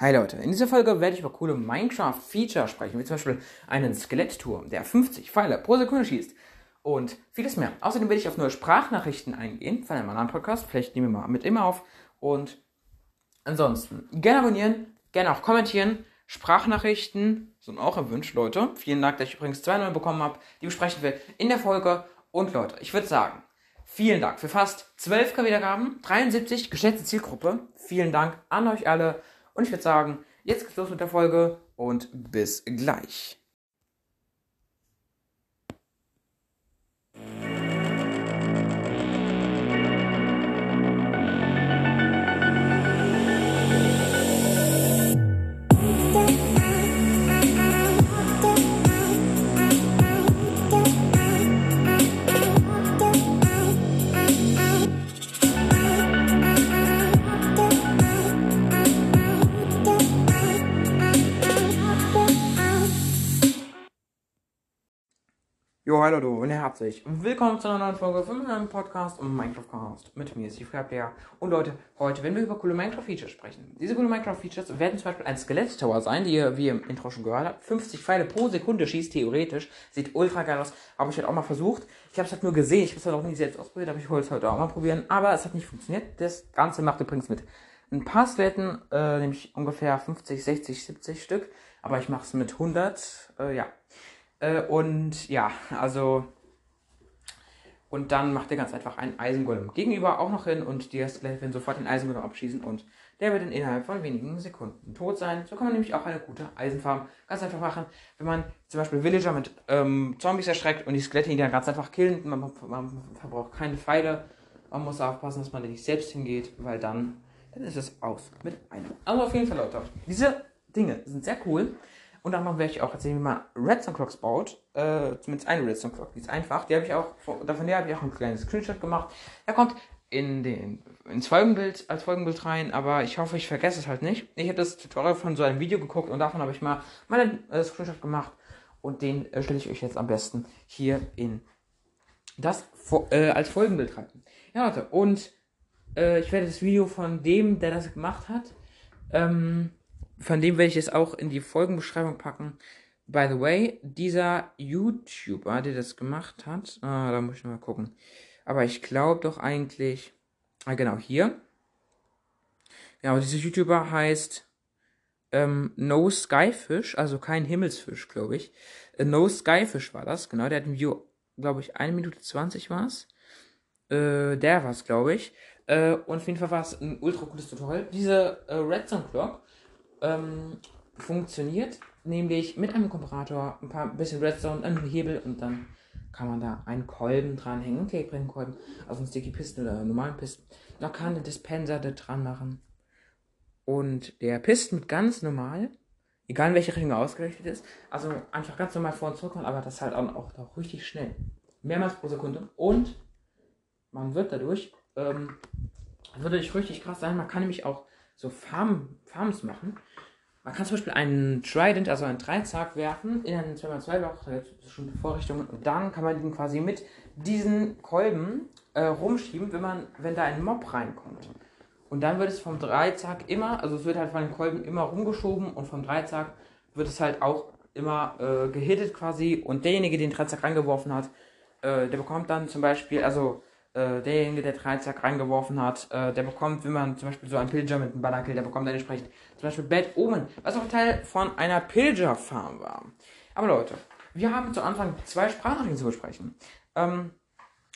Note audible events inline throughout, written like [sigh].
Hi Leute, in dieser Folge werde ich über coole Minecraft-Feature sprechen, wie zum Beispiel einen Skelettturm, der 50 Pfeile pro Sekunde schießt und vieles mehr. Außerdem werde ich auf neue Sprachnachrichten eingehen von einem anderen Podcast, vielleicht nehmen wir mal mit immer auf und ansonsten gerne abonnieren, gerne auch kommentieren, Sprachnachrichten sind auch erwünscht, Leute. Vielen Dank, dass ich übrigens zwei neue bekommen habe, die besprechen wir in der Folge und Leute, ich würde sagen, vielen Dank für fast 12k Wiedergaben, 73 geschätzte Zielgruppe. Vielen Dank an euch alle. Und ich würde sagen, jetzt geht's los mit der Folge und bis gleich. Hallo du und herzlich willkommen zu einer neuen Folge von meinem Podcast um Minecraft Cast. Mit mir ist die Freiplayer. Und Leute, heute werden wir über coole Minecraft-Features sprechen. Diese coole Minecraft-Features werden zum Beispiel ein Skelett-Tower sein, die ihr, wie ihr im Intro schon gehört habt, 50 Pfeile pro Sekunde schießt, theoretisch. Sieht ultra geil aus. Habe ich halt auch mal versucht. Ich habe es halt nur gesehen. Ich habe es halt auch nie selbst ausprobiert, aber ich wollte es heute auch mal probieren. Aber es hat nicht funktioniert. Das Ganze macht übrigens mit ein paar Skeletten, äh, nämlich ungefähr 50, 60, 70 Stück. Aber ich mache es mit 100, äh, ja. Äh, und ja, also. Und dann macht er ganz einfach einen Eisengolem gegenüber auch noch hin und die werden sofort den Eisengolem abschießen und der wird dann innerhalb von wenigen Sekunden tot sein. So kann man nämlich auch eine gute Eisenfarm ganz einfach machen, wenn man zum Beispiel Villager mit ähm, Zombies erschreckt und die Skelette ihn dann ganz einfach killen. Man, man verbraucht keine Pfeile. Man muss aufpassen, dass man da nicht selbst hingeht, weil dann, dann ist es aus mit einem. Also auf jeden Fall, Leute, diese Dinge sind sehr cool. Und dann werde ich auch erzählen, wie man Redstone Clocks baut. Äh, zumindest eine Redstone Clock, die ist einfach. Die habe ich auch, davon habe ich auch ein kleines Screenshot gemacht. Der kommt in den, ins Folgenbild, als Folgenbild rein, aber ich hoffe, ich vergesse es halt nicht. Ich habe das Tutorial von so einem Video geguckt und davon habe ich mal meinen äh, Screenshot gemacht. Und den äh, stelle ich euch jetzt am besten hier in das äh, als Folgenbild rein. Ja, Leute, und äh, ich werde das Video von dem, der das gemacht hat, ähm, von dem werde ich es auch in die Folgenbeschreibung packen. By the way, dieser YouTuber, der das gemacht hat, ah, da muss ich mal gucken. Aber ich glaube doch eigentlich, ah, genau, hier. Genau, dieser YouTuber heißt ähm, No Skyfish, also kein Himmelsfisch, glaube ich. Äh, no Skyfish war das, genau, der hat ein Video, glaube ich, 1 Minute 20 war es. Äh, der war es, glaube ich. Äh, und auf jeden Fall war es ein ultra cooles Tutorial. Diese äh, Redstone Clock ähm, funktioniert, nämlich mit einem Komparator, ein paar bisschen Redstone, einen Hebel und dann kann man da einen Kolben dranhängen, einen Cakebrennen-Kolben auf einen Sticky Piston oder einen normalen Piston. Man kann einen Dispenser da dran machen. Und der Piston mit ganz normal, egal in welche Richtung er ausgerichtet ist, also einfach ganz normal vor und zurück, aber das halt auch, auch, auch richtig schnell. Mehrmals pro Sekunde. Und man wird dadurch, ähm, würde ich richtig krass sein, man kann nämlich auch so Farm, Farms machen. Man kann zum Beispiel einen Trident, also einen Dreizack werfen in einen 2x2-Loch, da gibt es bestimmte Vorrichtungen und dann kann man den quasi mit diesen Kolben äh, rumschieben, wenn man, wenn da ein Mob reinkommt. Und dann wird es vom Dreizack immer, also es wird halt von den Kolben immer rumgeschoben und vom Dreizack wird es halt auch immer äh, gehittet quasi und derjenige, der den Dreizack reingeworfen hat, äh, der bekommt dann zum Beispiel, also äh, derjenige, der Dreizack reingeworfen hat, äh, der bekommt, wenn man zum Beispiel so einen Pillager mit einem Banner killt, der bekommt dann entsprechend zum Beispiel Bad Omen, was auch Teil von einer Pillager-Farm war. Aber Leute, wir haben zu Anfang zwei Sprachnachrichten zu besprechen. Ähm,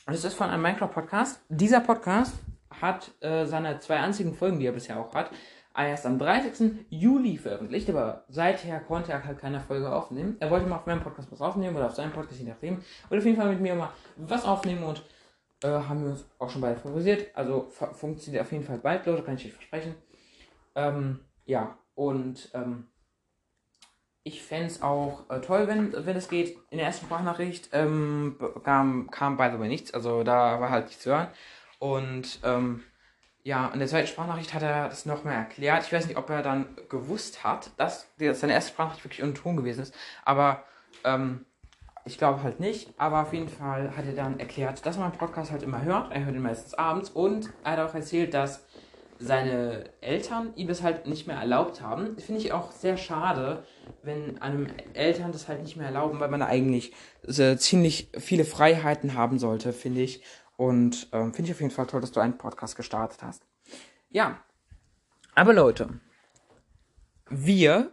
das ist von einem Minecraft-Podcast. Dieser Podcast hat äh, seine zwei einzigen Folgen, die er bisher auch hat, erst am 30. Juli veröffentlicht, aber seither konnte er halt keine Folge aufnehmen. Er wollte mal auf meinem Podcast was aufnehmen oder auf seinem Podcast, je nachdem. Oder auf jeden Fall mit mir mal was aufnehmen und äh, haben wir uns auch schon beide favorisiert. Also funktioniert auf jeden Fall bald, Leute, kann ich euch versprechen. Ähm, ja, und ähm, ich fände es auch äh, toll, wenn, wenn es geht. In der ersten Sprachnachricht ähm, kam, kam by the way nichts, also da war halt nichts zu hören. Und ähm, ja, in der zweiten Sprachnachricht hat er das nochmal erklärt. Ich weiß nicht, ob er dann gewusst hat, dass seine erste Sprachnachricht wirklich ohne Ton gewesen ist, aber ähm, ich glaube halt nicht, aber auf jeden Fall hat er dann erklärt, dass man Podcast halt immer hört. Er hört ihn meistens abends und er hat auch erzählt, dass seine Eltern ihm das halt nicht mehr erlaubt haben. Finde ich auch sehr schade, wenn einem Eltern das halt nicht mehr erlauben, weil man eigentlich ziemlich viele Freiheiten haben sollte, finde ich. Und ähm, finde ich auf jeden Fall toll, dass du einen Podcast gestartet hast. Ja. Aber Leute, wir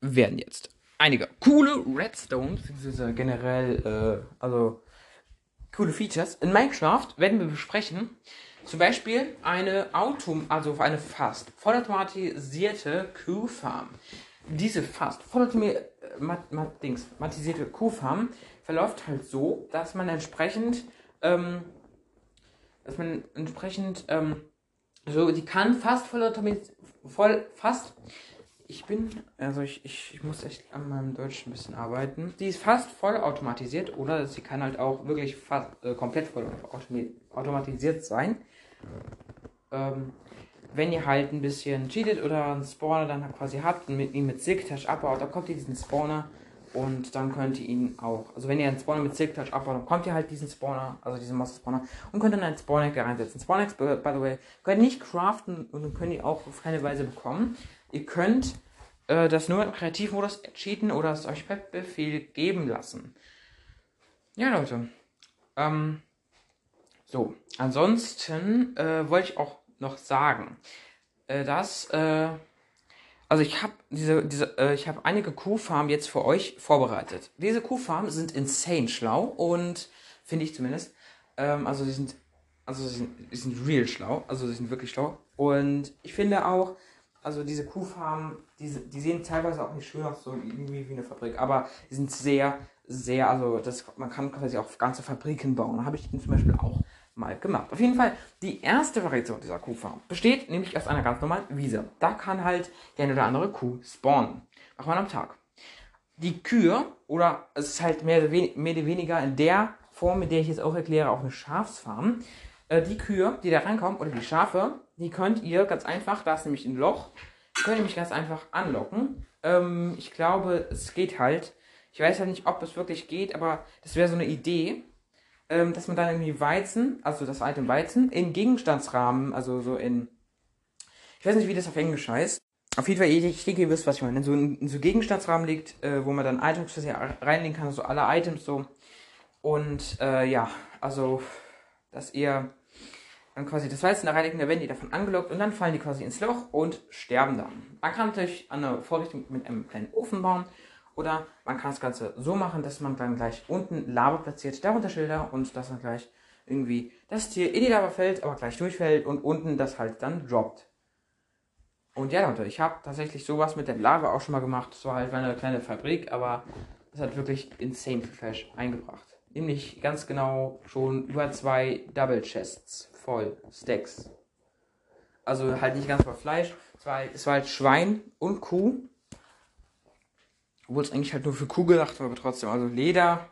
werden jetzt einige coole Redstone, beziehungsweise generell, äh, also coole Features in Minecraft werden wir besprechen. Zum Beispiel eine Auto, also eine fast vollautomatisierte Kuhfarm. Diese fast vollautomatisierte Kuhfarm verläuft halt so, dass man entsprechend, ähm, dass man entsprechend, ähm, so, die kann fast vollautomatisiert, voll, fast, ich bin, also ich, ich, ich muss echt an meinem Deutsch ein bisschen arbeiten. Die ist fast voll automatisiert oder sie kann halt auch wirklich fast äh, komplett voll automatisiert sein. Ähm, wenn ihr halt ein bisschen cheatet oder einen Spawner dann quasi habt und mit ihm mit Silk-Touch abbaut, dann kommt ihr diesen Spawner und dann könnt ihr ihn auch, also wenn ihr einen Spawner mit Silk-Touch abbaut, dann kommt ihr halt diesen Spawner, also diesen Monster-Spawner und könnt dann einen Spawner reinsetzen. Spawnex, by the way, könnt ihr nicht craften und könnt ihr auch auf keine Weise bekommen. Ihr könnt äh, das nur im Kreativmodus cheaten oder es euch per Befehl geben lassen. Ja, Leute. Ähm, so, ansonsten äh, wollte ich auch noch sagen, äh, dass, äh, also ich habe diese, diese, äh, ich habe einige Kuhfarmen jetzt für euch vorbereitet. Diese Kuhfarmen sind insane schlau und finde ich zumindest. Ähm, also sie sind, also sie sind, sie sind real schlau, also sie sind wirklich schlau. Und ich finde auch, also diese Kuhfarmen, die, die sehen teilweise auch nicht schön aus, so irgendwie wie eine Fabrik, aber die sind sehr, sehr, also das, man kann quasi auch ganze Fabriken bauen. Habe ich den zum Beispiel auch mal gemacht. Auf jeden Fall, die erste Variation dieser Kuhfarm besteht nämlich aus einer ganz normalen Wiese. Da kann halt die eine oder andere Kuh spawnen. Macht man am Tag. Die Kühe, oder es ist halt mehr oder, weniger in der Form, mit der ich jetzt auch erkläre, auch eine Schafsfarm. Äh, die Kühe, die da reinkommen, oder die Schafe, die könnt ihr ganz einfach, da ist nämlich ein Loch, könnt ihr mich ganz einfach anlocken. Ähm, ich glaube, es geht halt. Ich weiß halt nicht, ob es wirklich geht, aber das wäre so eine Idee ähm, dass man dann irgendwie Weizen, also das Item Weizen, in Gegenstandsrahmen, also so in, ich weiß nicht, wie das auf Englisch heißt. Auf jeden Fall, ich denke, ihr wisst, was ich meine. In so, in so Gegenstandsrahmen liegt, äh, wo man dann Items reinlegen kann, also alle Items so. Und äh, ja, also, dass ihr dann quasi das Weizen da reinlegt, dann werden die davon angelockt und dann fallen die quasi ins Loch und sterben dann. Man kann natürlich eine Vorrichtung mit einem kleinen Ofen bauen oder man kann das Ganze so machen, dass man dann gleich unten Lava platziert, darunter Schilder und dass dann gleich irgendwie das Tier in die Lava fällt, aber gleich durchfällt und unten das halt dann droppt. Und ja, Leute, ich habe tatsächlich sowas mit der Lava auch schon mal gemacht. Das war halt eine kleine Fabrik, aber das hat wirklich insane viel Flash eingebracht. Nämlich ganz genau schon über zwei Double Chests voll Stacks. Also halt nicht ganz voll Fleisch. Es war, es war halt Schwein und Kuh obwohl es eigentlich halt nur für Kuh gedacht war, aber trotzdem. Also Leder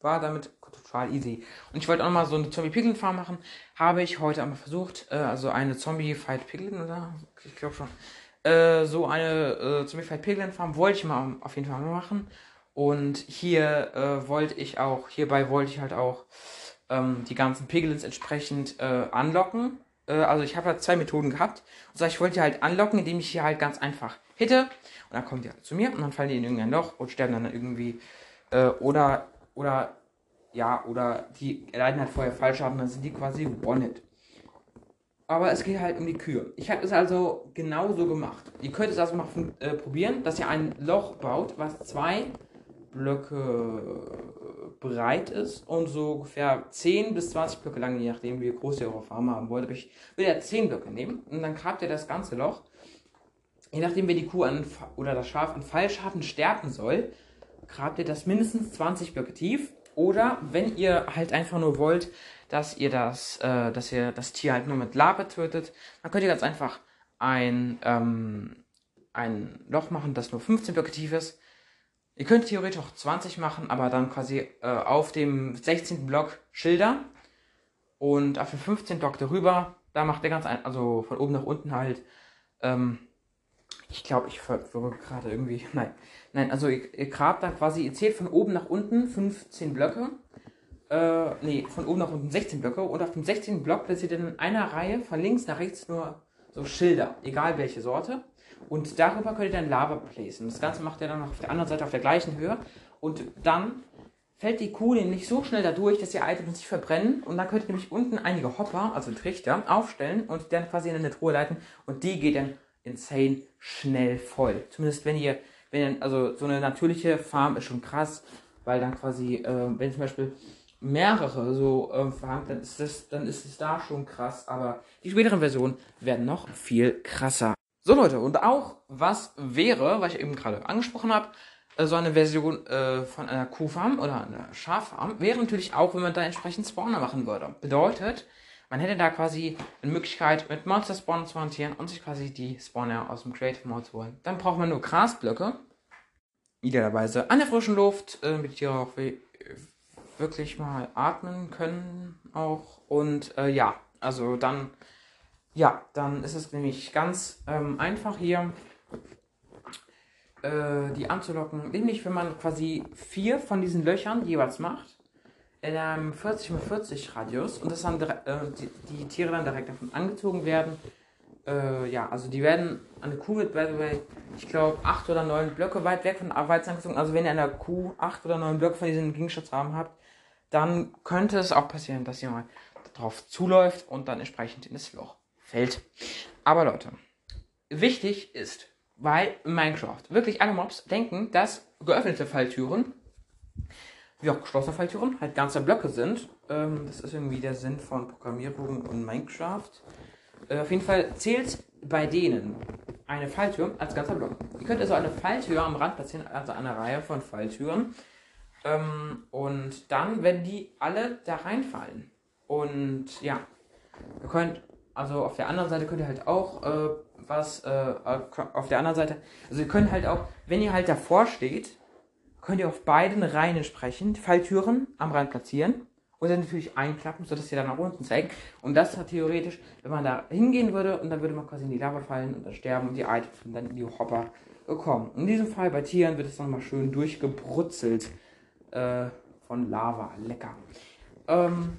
war damit total easy. Und ich wollte auch mal so eine Zombie-Piglin-Farm machen. Habe ich heute einmal versucht. Äh, also eine Zombie-Fight-Piglin, oder? Ich glaube schon. Äh, so eine äh, Zombie-Fight-Piglin-Farm wollte ich mal auf jeden Fall machen. Und hier äh, wollte ich auch, hierbei wollte ich halt auch ähm, die ganzen Piglins entsprechend äh, anlocken. Äh, also ich habe halt zwei Methoden gehabt. Und zwar, ich wollte halt anlocken, indem ich hier halt ganz einfach hitte. Und dann kommen die halt zu mir und dann fallen die in irgendein Loch und sterben dann irgendwie. Äh, oder, oder, ja, oder die erleiden halt vorher Fallschaden, dann sind die quasi One-Hit. Aber es geht halt um die Kühe. Ich habe es also genau so gemacht. Ihr könnt es also mal äh, probieren, dass ihr ein Loch baut, was zwei Blöcke breit ist und so ungefähr 10 bis 20 Blöcke lang, je nachdem wie groß ihr eure Farm haben wollt. Aber ich will ja 10 Blöcke nehmen und dann grabt ihr das ganze Loch je nachdem, wer die Kuh an, oder das Schaf an Fallschaden sterben soll, grabt ihr das mindestens 20 Blöcke tief. Oder wenn ihr halt einfach nur wollt, dass ihr das, äh, dass ihr das Tier halt nur mit Lava tötet, dann könnt ihr ganz einfach ein, ähm, ein Loch machen, das nur 15 Blöcke tief ist. Ihr könnt theoretisch auch 20 machen, aber dann quasi äh, auf dem 16. Block Schilder und auf dem 15. Block darüber, da macht ihr ganz ein, also von oben nach unten halt ähm, ich glaube, ich verwirre gerade irgendwie. [laughs] Nein. Nein, also ihr, ihr grabt dann quasi, ihr zählt von oben nach unten 15 Blöcke. Äh, nee, von oben nach unten 16 Blöcke. Und auf dem 16. Block platziert ihr in einer Reihe von links nach rechts nur so Schilder, egal welche Sorte. Und darüber könnt ihr dann Lava placen. Das Ganze macht ihr dann auf der anderen Seite auf der gleichen Höhe. Und dann fällt die Kuh nämlich so schnell dadurch, dass die Items nicht verbrennen. Und dann könnt ihr nämlich unten einige Hopper, also Trichter, aufstellen und dann quasi in eine Truhe leiten. Und die geht dann insane schnell voll. Zumindest wenn ihr, wenn ihr, also so eine natürliche Farm ist schon krass, weil dann quasi, äh, wenn zum Beispiel mehrere so äh, Farmen, dann ist das, dann ist es da schon krass. Aber die späteren Versionen werden noch viel krasser. So Leute, und auch was wäre, was ich eben gerade angesprochen habe, äh, so eine Version äh, von einer Kuhfarm oder einer Schaffarm wäre natürlich auch, wenn man da entsprechend Spawner machen würde. Bedeutet, man hätte da quasi eine Möglichkeit, mit Monster Spawn zu hantieren und sich quasi die Spawner aus dem Creative Mode zu holen. Dann braucht man nur Grasblöcke. Idealerweise an der frischen Luft, äh, damit die auch wirklich mal atmen können auch. Und äh, ja, also dann, ja, dann ist es nämlich ganz ähm, einfach hier äh, die anzulocken. Nämlich, wenn man quasi vier von diesen Löchern jeweils macht, in einem 40 x 40 Radius und das dann äh, die, die, Tiere dann direkt davon angezogen werden. Äh, ja, also die werden an der Kuh wird, by the way, ich glaube, acht oder neun Blöcke weit weg von Weizen angezogen. Also wenn ihr an der Kuh acht oder neun Blöcke von diesen Gegenstandsrahmen habt, dann könnte es auch passieren, dass ihr mal darauf zuläuft und dann entsprechend in das Loch fällt. Aber Leute, wichtig ist, weil Minecraft wirklich alle Mobs denken, dass geöffnete Falltüren, wie auch geschlossene Falltüren, halt ganze Blöcke sind. Ähm, das ist irgendwie der Sinn von Programmierung und Minecraft. Äh, auf jeden Fall zählt bei denen eine Falltür als ganzer Block. Ihr könnt also eine Falltür am Rand platzieren, also eine Reihe von Falltüren. Ähm, und dann werden die alle da reinfallen. Und ja, ihr könnt, also auf der anderen Seite könnt ihr halt auch äh, was, äh, auf der anderen Seite, also ihr könnt halt auch, wenn ihr halt davor steht, könnt ihr auf beiden Reihen entsprechend Falltüren am Rand platzieren und dann natürlich einklappen, sodass ihr dann nach unten zeigt. Und das hat theoretisch, wenn man da hingehen würde und dann würde man quasi in die Lava fallen und dann sterben und die Items und dann in die Hopper kommen. In diesem Fall bei Tieren wird es nochmal schön durchgebrutzelt äh, von Lava. Lecker. Ähm,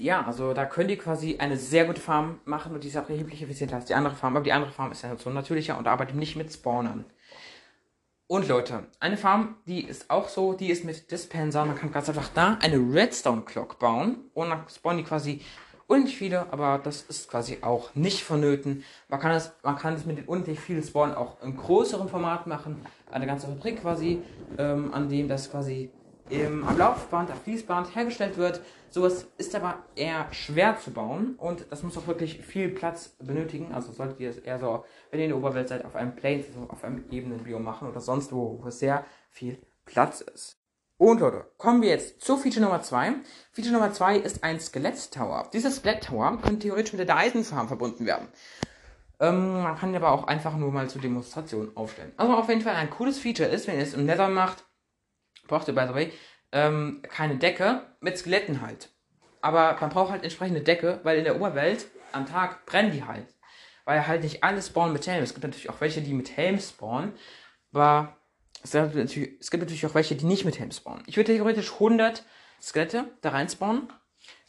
ja, also da könnt ihr quasi eine sehr gute Farm machen und die ist auch erheblich effizienter als die andere Farm. Aber die andere Farm ist ja so natürlicher und arbeitet nicht mit Spawnern. Und Leute, eine Farm, die ist auch so, die ist mit Dispenser. Man kann ganz einfach da eine Redstone Clock bauen und dann spawnen die quasi unendlich viele, aber das ist quasi auch nicht vonnöten. Man kann es, man kann es mit den unendlich vielen Spawnen auch im größeren Format machen. Eine ganze Fabrik quasi, ähm, an dem das quasi im, am Laufband, am Fließband hergestellt wird. Sowas ist aber eher schwer zu bauen und das muss auch wirklich viel Platz benötigen. Also solltet ihr es eher so, wenn ihr in der Oberwelt seid, auf einem Plane, also auf einem ebenen Biom machen oder sonst wo, wo es sehr viel Platz ist. Und Leute, kommen wir jetzt zu Feature Nummer 2. Feature Nummer 2 ist ein Skelett-Tower. Dieser Skelett-Tower könnte theoretisch mit der Eisenfarm verbunden werden. Ähm, man kann ihn aber auch einfach nur mal zur Demonstration aufstellen. Also auf jeden Fall ein cooles Feature ist, wenn ihr es im Nether macht, braucht ihr, by the way, ähm, keine Decke mit Skeletten halt. Aber man braucht halt entsprechende Decke, weil in der Oberwelt am Tag brennen die halt. Weil halt nicht alle spawnen mit Helm. Es gibt natürlich auch welche, die mit Helm spawnen. Aber es gibt, natürlich, es gibt natürlich auch welche, die nicht mit Helm spawnen. Ich würde theoretisch 100 Skelette da rein spawnen.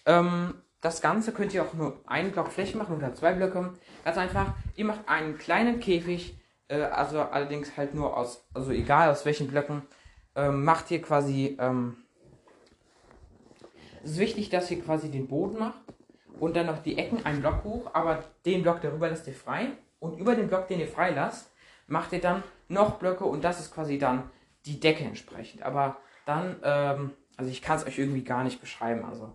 Ähm, das Ganze könnt ihr auch nur einen Block Fläche machen oder zwei Blöcke. Ganz einfach, ihr macht einen kleinen Käfig, äh, also allerdings halt nur aus, also egal aus welchen Blöcken, ähm, macht ihr quasi, ähm, es ist wichtig, dass ihr quasi den Boden macht und dann noch die Ecken einen Block hoch, aber den Block darüber lasst ihr frei und über den Block, den ihr frei lasst, macht ihr dann noch Blöcke und das ist quasi dann die Decke entsprechend. Aber dann, ähm, also ich kann es euch irgendwie gar nicht beschreiben, also.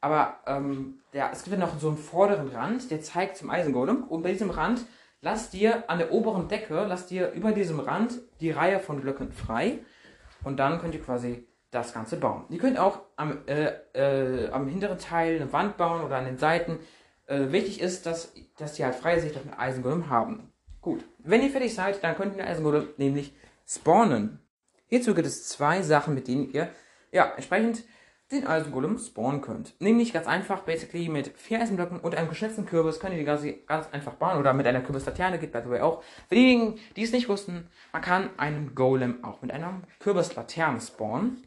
Aber ähm, ja, es gibt ja noch so einen vorderen Rand, der zeigt zum Eisengolem und bei diesem Rand lasst ihr an der oberen Decke, lasst ihr über diesem Rand die Reihe von Blöcken frei und dann könnt ihr quasi das Ganze bauen. Ihr könnt auch am, äh, äh, am hinteren Teil eine Wand bauen oder an den Seiten. Äh, wichtig ist, dass, dass die halt freie Sicht auf den Eisengolem haben. Gut, wenn ihr fertig seid, dann könnt ihr den Eisengolem nämlich spawnen. Hierzu gibt es zwei Sachen, mit denen ihr ja entsprechend den Eisengolem spawnen könnt. Nämlich ganz einfach, basically mit vier Eisenblöcken und einem geschnitzten Kürbis könnt ihr die ganz, ganz einfach bauen. Oder mit einer Kürbislaterne geht by the way auch. Für diejenigen, die es nicht wussten, man kann einen Golem auch mit einer Kürbislaterne spawnen.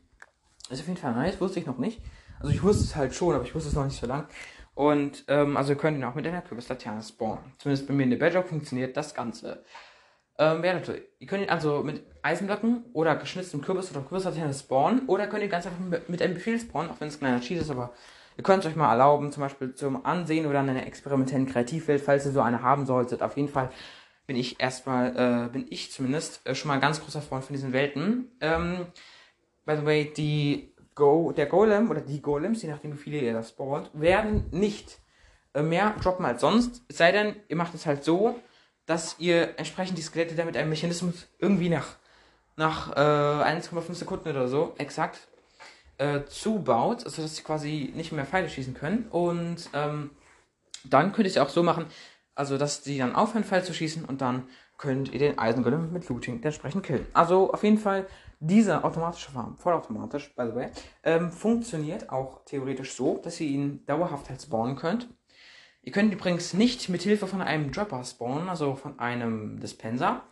Ist auf jeden Fall nice, wusste ich noch nicht. Also ich wusste es halt schon, aber ich wusste es noch nicht so lang. Und, ähm, also ihr könnt ihn auch mit einer Kürbislaterne spawnen. Zumindest bei mir in der Bedrock funktioniert das Ganze. Ähm, ja, ihr könnt ihn also mit Eisenblöcken oder geschnitztem Kürbis oder Kürbislaterne spawnen. Oder könnt ihr ganz einfach mit, einem Befehl spawnen, auch wenn es ein kleiner Cheat ist, aber ihr könnt es euch mal erlauben, zum Beispiel zum Ansehen oder in einer experimentellen Kreativwelt, falls ihr so eine haben solltet. Auf jeden Fall bin ich erstmal, äh, bin ich zumindest äh, schon mal ein ganz großer Freund von diesen Welten. Ähm, by the way, die Go, der Golem oder die Golems, je nachdem wie viele ihr das spawnt, werden nicht äh, mehr droppen als sonst. Es sei denn, ihr macht es halt so, dass ihr entsprechend die Skelette dann mit einem Mechanismus irgendwie nach, nach äh, 1,5 Sekunden oder so exakt äh, zubaut, sodass sie quasi nicht mehr Pfeile schießen können. Und ähm, dann könnt ihr es auch so machen, also dass sie dann aufhören, Pfeile zu schießen und dann könnt ihr den Eisengolem mit Looting entsprechend killen. Also auf jeden Fall dieser automatische Farm, vollautomatisch, by the way, ähm, funktioniert auch theoretisch so, dass ihr ihn dauerhaft halt spawnen könnt. Ihr könnt übrigens nicht mit Hilfe von einem Dropper spawnen, also von einem Dispenser.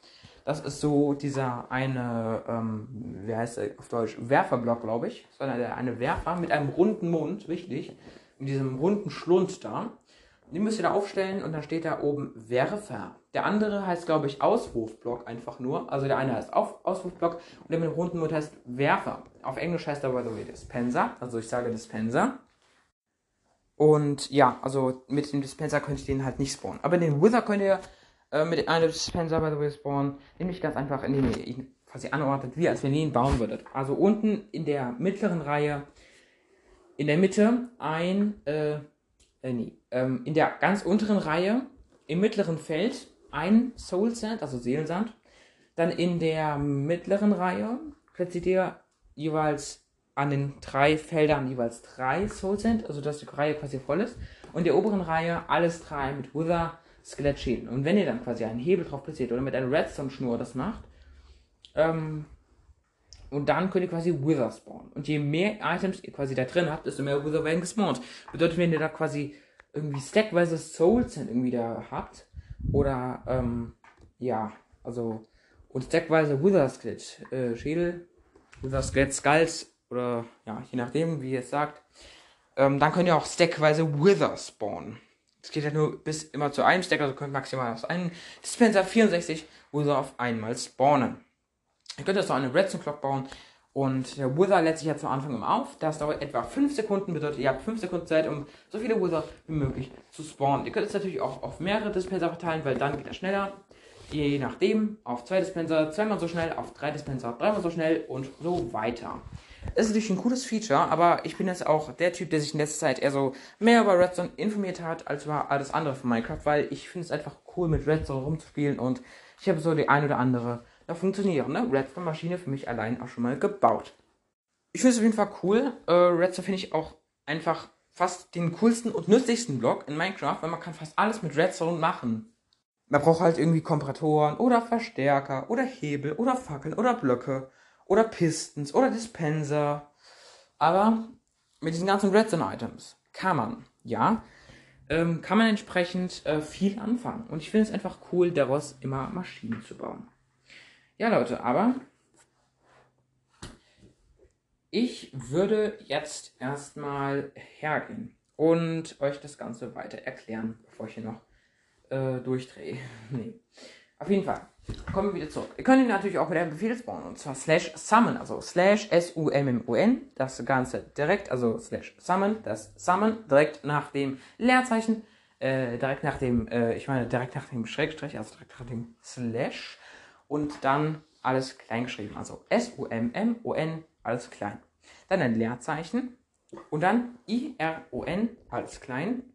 Das ist so dieser eine, ähm, wie heißt er auf Deutsch, Werferblock, glaube ich. Sondern der eine Werfer mit einem runden Mund, wichtig, mit diesem runden Schlund da. Den müsst ihr da aufstellen und dann steht da oben Werfer. Der andere heißt, glaube ich, Auswurfblock einfach nur. Also der eine heißt Auf Auswurfblock und der mit dem runden Mund heißt Werfer. Auf Englisch heißt er by the way Dispenser. Also ich sage Dispenser. Und ja, also mit dem Dispenser könnt ihr den halt nicht spawnen. Aber den Wither könnt ihr äh, mit einem Dispenser by the way spawnen. Nämlich ganz einfach, indem ihr ihn quasi anordnet, wie als wenn ihr ihn bauen würdet. Also unten in der mittleren Reihe, in der Mitte ein, äh, äh nee, ähm, in der ganz unteren Reihe, im mittleren Feld ein Soul Sand, also Seelensand. Dann in der mittleren Reihe platziert ihr jeweils an den drei Feldern jeweils drei Soul Sand, also dass die Reihe quasi voll ist. Und der oberen Reihe alles drei mit Wither, Skelett, Schäden. Und wenn ihr dann quasi einen Hebel drauf platziert oder mit einer Redstone-Schnur das macht, ähm, und dann könnt ihr quasi Wither spawnen. Und je mehr Items ihr quasi da drin habt, desto mehr Wither werden gespawnt. Bedeutet, wenn ihr da quasi irgendwie stackweise Souls irgendwie da habt, oder, ähm, ja, also, und stackweise Wither Skelett, äh, Schädel, Wither Skelett, Skulls, oder, ja, je nachdem, wie ihr es sagt, ähm, dann könnt ihr auch stackweise Wither spawnen. Es geht ja nur bis immer zu einem Stack, also könnt maximal aus einem Dispenser 64 Wither auf einmal spawnen. Ihr könnt jetzt noch eine Redstone Clock bauen, und der Wither lädt sich ja zu Anfang immer auf. Das dauert etwa 5 Sekunden, bedeutet, ihr habt 5 Sekunden Zeit, um so viele Wither wie möglich zu spawnen. Ihr könnt es natürlich auch auf mehrere Dispenser verteilen, weil dann geht er schneller. Je nachdem, auf zwei Dispenser zweimal so schnell, auf drei Dispenser dreimal so schnell und so weiter. Ist natürlich ein cooles Feature, aber ich bin jetzt auch der Typ, der sich in letzter Zeit eher so mehr über Redstone informiert hat, als über alles andere von Minecraft, weil ich finde es einfach cool, mit Redstone rumzuspielen und ich habe so die ein oder andere eine funktionierende Redstone-Maschine für mich allein auch schon mal gebaut. Ich finde es auf jeden Fall cool. Äh, Redstone finde ich auch einfach fast den coolsten und nützlichsten Block in Minecraft, weil man kann fast alles mit Redstone machen. Man braucht halt irgendwie Komparatoren oder Verstärker oder Hebel oder Fackeln oder Blöcke oder Pistons oder Dispenser. Aber mit diesen ganzen Redstone-Items kann man, ja, ähm, kann man entsprechend äh, viel anfangen. Und ich finde es einfach cool, daraus immer Maschinen zu bauen. Ja, Leute, aber ich würde jetzt erstmal hergehen und euch das Ganze weiter erklären, bevor ich hier noch äh, durchdrehe. [laughs] nee. Auf jeden Fall. Kommen wir wieder zurück. Ihr könnt ihn natürlich auch mit einem Befehl spawnen. Und zwar slash summon, also slash S-U-M-M-O-N. Das Ganze direkt, also slash summon, das summon direkt nach dem Leerzeichen. Äh, direkt nach dem, äh, ich meine direkt nach dem Schrägstrich, also direkt nach dem Slash und dann alles klein geschrieben. Also S-U-M-M-O-N, alles klein. Dann ein Leerzeichen und dann I-R-O-N, alles klein.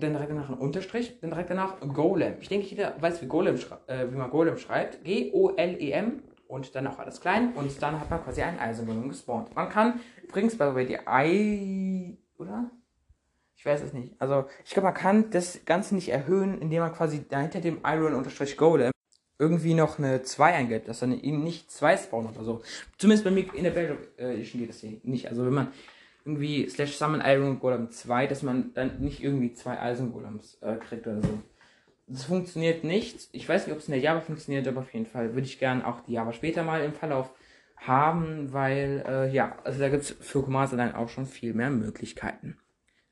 Dann direkt danach ein Unterstrich, dann direkt danach Golem. Ich denke, jeder weiß, wie, Golem äh, wie man Golem schreibt. G-O-L-E-M und dann auch alles klein. Und dann hat man quasi einen Eisengolem gespawnt. Man kann übrigens, way, die Ei, oder? Ich weiß es nicht. Also, ich glaube, man kann das Ganze nicht erhöhen, indem man quasi dahinter dem Iron-Golem irgendwie noch eine 2 eingibt, dass dann eben nicht 2 spawnen oder so. Zumindest bei mir in der Battle Edition geht das hier nicht. Also wenn man irgendwie slash summon Iron Golem 2, dass man dann nicht irgendwie zwei Eisen Golems äh, kriegt oder so. Das funktioniert nicht. Ich weiß nicht, ob es in der Java funktioniert, aber auf jeden Fall würde ich gerne auch die Java später mal im Verlauf haben, weil, äh, ja, also da gibt es für Commands dann auch schon viel mehr Möglichkeiten.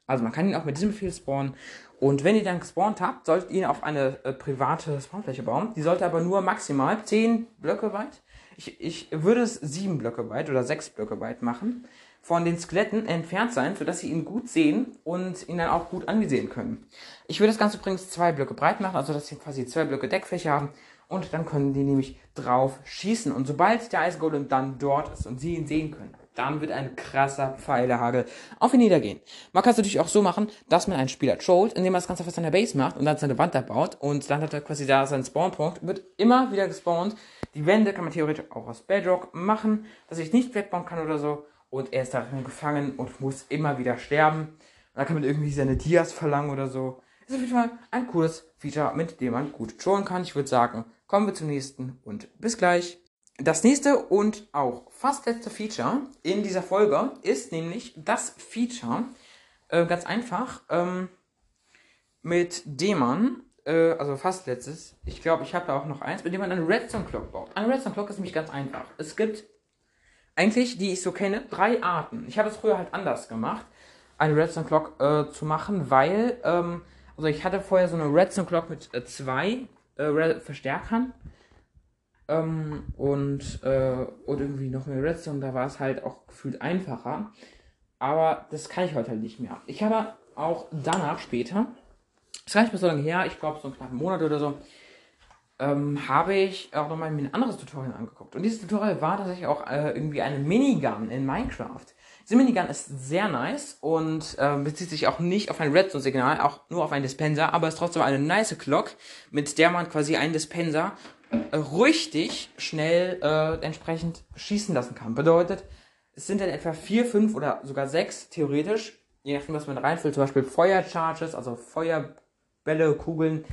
Also man kann ihn auch mit diesem Befehl spawnen. Und wenn ihr dann gespawnt habt, solltet ihr ihn auf eine äh, private Spawnfläche bauen. Die sollte aber nur maximal 10 Blöcke weit. Ich, ich würde es 7 Blöcke weit oder 6 Blöcke weit machen. Von den Skeletten entfernt sein, sodass sie ihn gut sehen und ihn dann auch gut angesehen können. Ich würde das Ganze übrigens zwei Blöcke breit machen, also dass sie quasi zwei Blöcke Deckfläche haben. Und dann können die nämlich drauf schießen. Und sobald der Eisgolem dann dort ist und sie ihn sehen können, dann wird ein krasser Pfeilehagel auf ihn niedergehen. Man kann es natürlich auch so machen, dass man einen Spieler trollt, indem man das Ganze auf seiner Base macht und dann seine Wand da baut und dann hat er quasi da seinen Spawnpunkt, wird immer wieder gespawnt. Die Wände kann man theoretisch auch aus Bedrock machen, dass ich nicht wegbauen kann oder so und er ist darin gefangen und muss immer wieder sterben. Und dann kann man irgendwie seine Dias verlangen oder so. Ist auf jeden Fall ein cooles Feature, mit dem man gut trollen kann. Ich würde sagen, kommen wir zum nächsten und bis gleich. Das nächste und auch fast letzte Feature in dieser Folge ist nämlich das Feature, äh, ganz einfach, ähm, mit dem man, äh, also fast letztes, ich glaube, ich habe da auch noch eins, mit dem man eine Redstone Clock baut. Eine Redstone Clock ist nämlich ganz einfach. Es gibt eigentlich, die ich so kenne, drei Arten. Ich habe es früher halt anders gemacht, eine Redstone Clock äh, zu machen, weil, ähm, also ich hatte vorher so eine Redstone Clock mit äh, zwei äh, Verstärkern ähm, und, äh, und irgendwie noch mehr Redstone, da war es halt auch gefühlt einfacher. Aber das kann ich heute halt nicht mehr. Ich habe auch danach später, ist gar nicht mehr so lange her, ich glaube so einen knappen Monat oder so, ähm, habe ich auch nochmal mir ein anderes Tutorial angeguckt. Und dieses Tutorial war tatsächlich auch äh, irgendwie eine Minigun in Minecraft. Diese Minigun ist sehr nice und äh, bezieht sich auch nicht auf ein Redstone-Signal, auch nur auf einen Dispenser, aber ist trotzdem eine nice Clock, mit der man quasi einen Dispenser richtig schnell äh, entsprechend schießen lassen kann. Bedeutet, es sind dann etwa vier, fünf oder sogar sechs theoretisch, je nachdem, was man reinfüllt, zum Beispiel Feuercharges, also Feuerbälle, Kugeln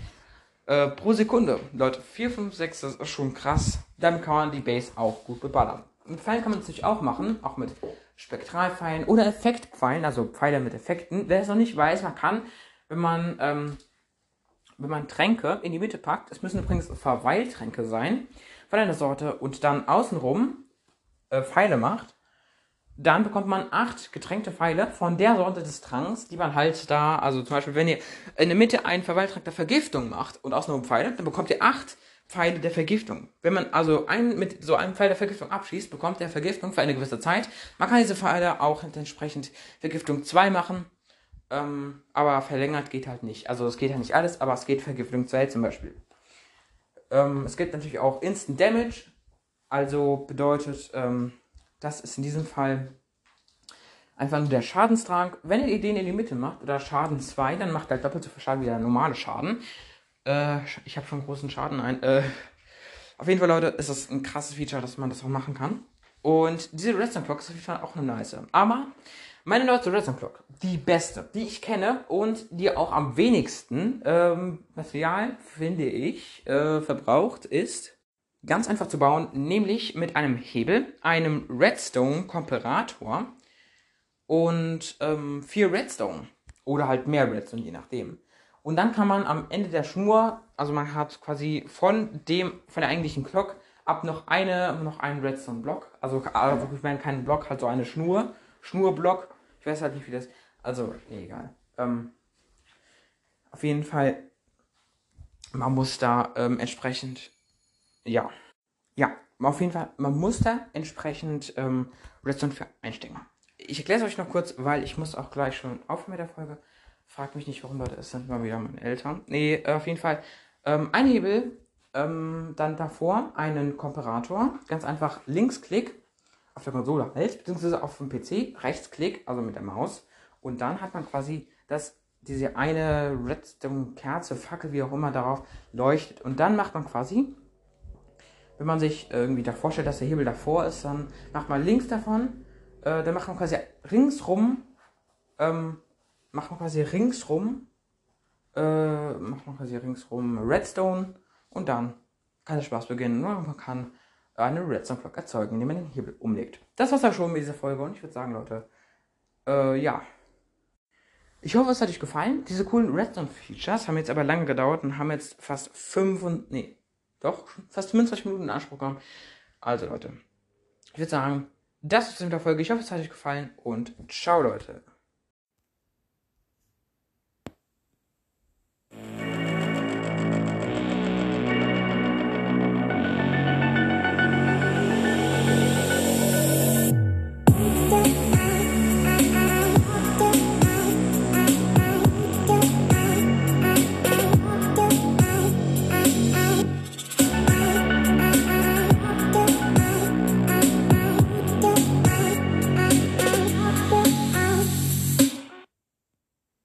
äh, pro Sekunde. Leute, 4, 5, 6, das ist schon krass. Damit kann man die Base auch gut beballern. Mit Pfeilen kann man es natürlich auch machen, auch mit Spektralpfeilen oder Effektpfeilen, also Pfeile mit Effekten. Wer es noch nicht weiß, man kann, wenn man ähm, wenn man Tränke in die Mitte packt, es müssen übrigens Verweiltränke sein, von einer Sorte, und dann außenrum äh, Pfeile macht, dann bekommt man acht getränkte Pfeile von der Sorte des Tranks, die man halt da, also zum Beispiel, wenn ihr in der Mitte einen Verweiltrank der Vergiftung macht und außenrum Pfeile, dann bekommt ihr acht Pfeile der Vergiftung. Wenn man also einen mit so einem Pfeil der Vergiftung abschießt, bekommt der Vergiftung für eine gewisse Zeit. Man kann diese Pfeile auch entsprechend Vergiftung 2 machen ähm, aber verlängert geht halt nicht. Also es geht ja nicht alles, aber es geht Vergiftung 2 zum Beispiel. Ähm, es gibt natürlich auch Instant Damage. Also bedeutet, ähm, das ist in diesem Fall einfach nur der Schadenstrang. Wenn ihr den in die Mitte macht, oder Schaden 2, dann macht er doppelt so viel Schaden wie der normale Schaden. Äh, ich habe schon großen Schaden ein. Äh, auf jeden Fall, Leute, ist das ein krasses Feature, dass man das auch machen kann. Und diese Redstone Clock ist auf jeden Fall auch eine nice. Aber meine Leute, Redstone Clock, die beste, die ich kenne und die auch am wenigsten ähm, Material, finde ich, äh, verbraucht, ist ganz einfach zu bauen, nämlich mit einem Hebel, einem Redstone-Komparator und ähm, vier Redstone oder halt mehr Redstone, je nachdem. Und dann kann man am Ende der Schnur, also man hat quasi von dem, von der eigentlichen Clock ab noch eine, noch einen Redstone-Block, also, also ich meine keinen Block, halt so eine Schnur, Schnurblock ich weiß halt nicht, wie das. Also, nee, egal. Ähm, auf jeden Fall, man muss da ähm, entsprechend. Ja. Ja, auf jeden Fall, man muss da entsprechend ähm, Redstone für einstecken. Ich erkläre es euch noch kurz, weil ich muss auch gleich schon aufhören mit der Folge. Fragt mich nicht, warum Leute, es sind mal wieder meine Eltern. Nee, äh, auf jeden Fall. Ähm, ein Hebel, ähm, dann davor einen Komparator. Ganz einfach Linksklick auf der Konsole halt, beziehungsweise auf dem PC, Rechtsklick, also mit der Maus. Und dann hat man quasi das, diese eine Redstone-Kerze, Fackel, wie auch immer, darauf leuchtet. Und dann macht man quasi, wenn man sich irgendwie da vorstellt, dass der Hebel davor ist, dann macht man links davon, äh, dann macht man quasi ringsrum, ähm, macht man quasi ringsrum, äh, macht man quasi ringsrum Redstone und dann kann der Spaß beginnen. Man kann eine Redstone Clock erzeugen, indem man den Hebel umlegt. Das war's auch schon mit dieser Folge und ich würde sagen, Leute, äh, ja. Ich hoffe, es hat euch gefallen. Diese coolen Redstone Features haben jetzt aber lange gedauert und haben jetzt fast 5 und, nee, doch, fast 25 Minuten in Anspruch genommen. Also, Leute, ich würde sagen, das ist mit der Folge. Ich hoffe, es hat euch gefallen und ciao, Leute.